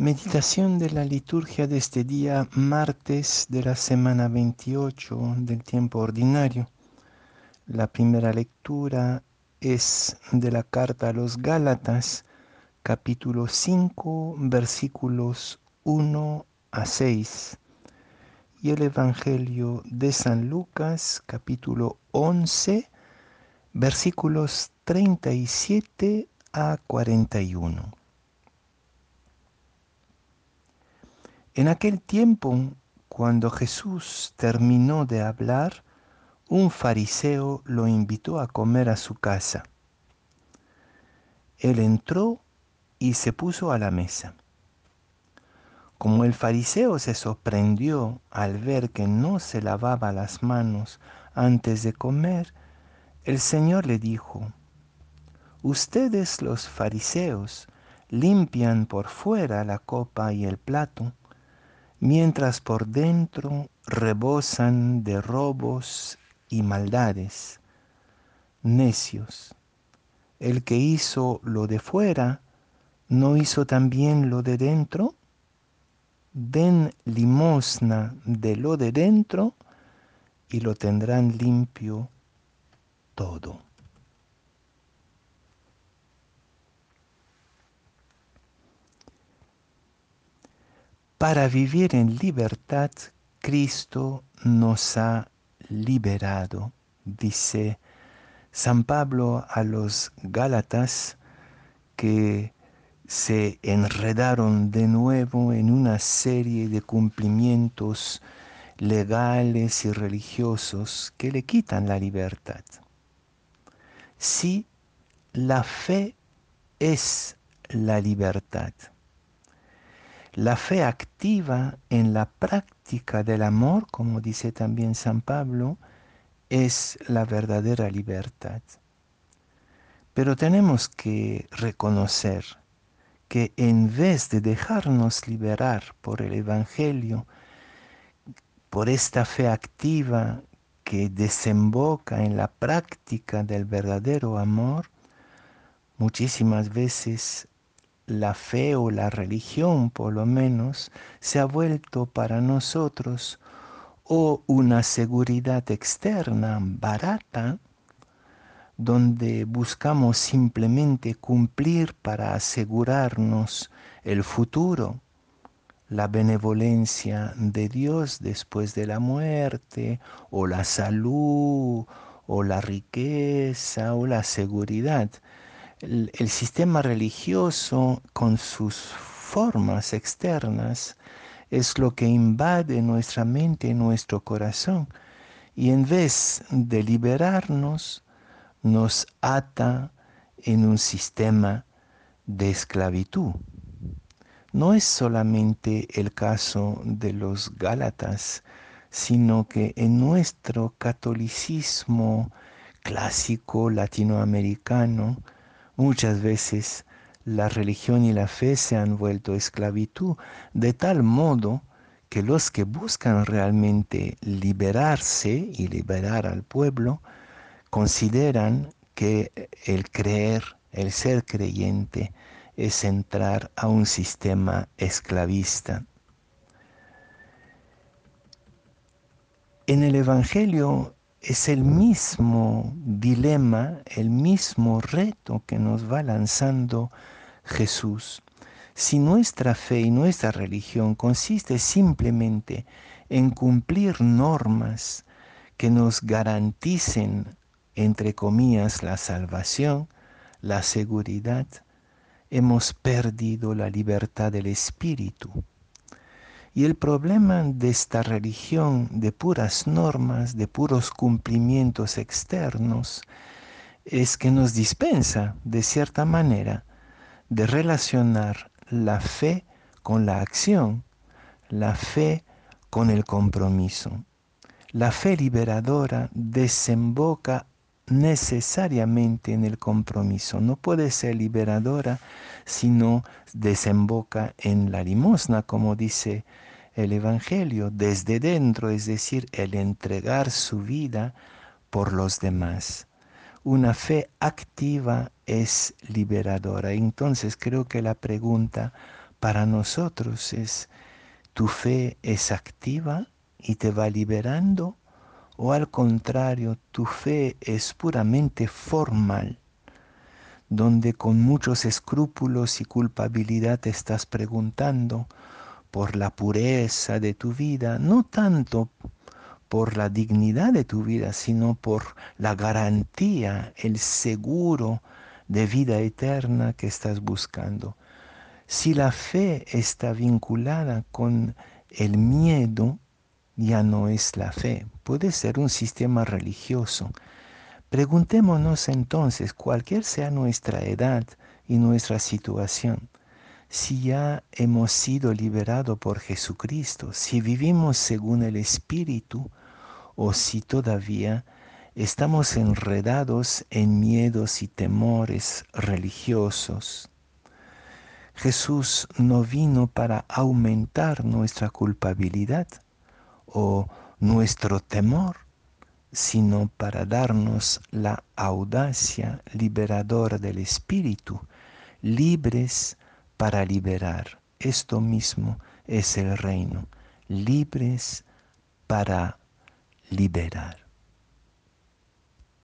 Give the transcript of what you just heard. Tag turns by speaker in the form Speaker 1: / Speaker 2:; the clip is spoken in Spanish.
Speaker 1: Meditación de la liturgia de este día, martes de la semana 28 del tiempo ordinario. La primera lectura es de la carta a los Gálatas, capítulo 5, versículos 1 a 6. Y el Evangelio de San Lucas, capítulo 11, versículos 37 a 41. En aquel tiempo, cuando Jesús terminó de hablar, un fariseo lo invitó a comer a su casa. Él entró y se puso a la mesa. Como el fariseo se sorprendió al ver que no se lavaba las manos antes de comer, el Señor le dijo, Ustedes los fariseos limpian por fuera la copa y el plato, mientras por dentro rebosan de robos y maldades. Necios, el que hizo lo de fuera, ¿no hizo también lo de dentro? Den limosna de lo de dentro y lo tendrán limpio todo. Para vivir en libertad, Cristo nos ha liberado, dice San Pablo a los Gálatas que se enredaron de nuevo en una serie de cumplimientos legales y religiosos que le quitan la libertad. Si la fe es la libertad. La fe activa en la práctica del amor, como dice también San Pablo, es la verdadera libertad. Pero tenemos que reconocer que en vez de dejarnos liberar por el Evangelio, por esta fe activa que desemboca en la práctica del verdadero amor, muchísimas veces la fe o la religión por lo menos se ha vuelto para nosotros o una seguridad externa barata donde buscamos simplemente cumplir para asegurarnos el futuro, la benevolencia de Dios después de la muerte, o la salud, o la riqueza, o la seguridad el, sistema religioso con sus formas externas es lo que invade nuestra mente y nuestro corazón y en vez de liberarnos nos ata en un sistema de esclavitud. No es solamente el caso de los Gálatas, sino que en nuestro catolicismo clásico latinoamericano, Muchas veces la religión y la fe se han vuelto esclavitud, de tal modo que los que buscan realmente liberarse y liberar al pueblo, consideran que el creer, el ser creyente, es entrar a un sistema esclavista. En el Evangelio es el mismo dilema, el mismo reto que nos va lanzando Jesús. Si nuestra fe y nuestra religión consiste simplemente en cumplir normas que nos garanticen, entre comillas, la salvación, la seguridad, hemos perdido la libertad del espíritu. Y el problema de esta religión de puras normas, de puros cumplimientos externos, es que nos dispensa, de cierta manera, de relacionar la fe con la acción, la fe con el compromiso. La fe liberadora desemboca necesariamente en el compromiso. No puede ser liberadora si no desemboca en la limosna, como dice el Evangelio desde dentro, es decir, el entregar su vida por los demás. Una fe activa es liberadora. Entonces creo que la pregunta para nosotros es, ¿tu fe es activa y te va liberando? ¿O al contrario, tu fe es puramente formal, donde con muchos escrúpulos y culpabilidad te estás preguntando por la pureza de tu vida, no tanto por la dignidad de tu vida, sino por la garantía, el seguro de vida eterna que estás buscando. Si la fe está vinculada con el miedo, ya no es la fe, puede ser un sistema religioso. Preguntémonos entonces, cualquier sea nuestra edad y nuestra situación, si ya hemos sido liberados por Jesucristo, si vivimos según el Espíritu o si todavía estamos enredados en miedos y temores religiosos. Jesús no vino para aumentar nuestra culpabilidad o nuestro temor, sino para darnos la audacia liberadora del Espíritu, libres para liberar. Esto mismo es el reino, libres para liberar.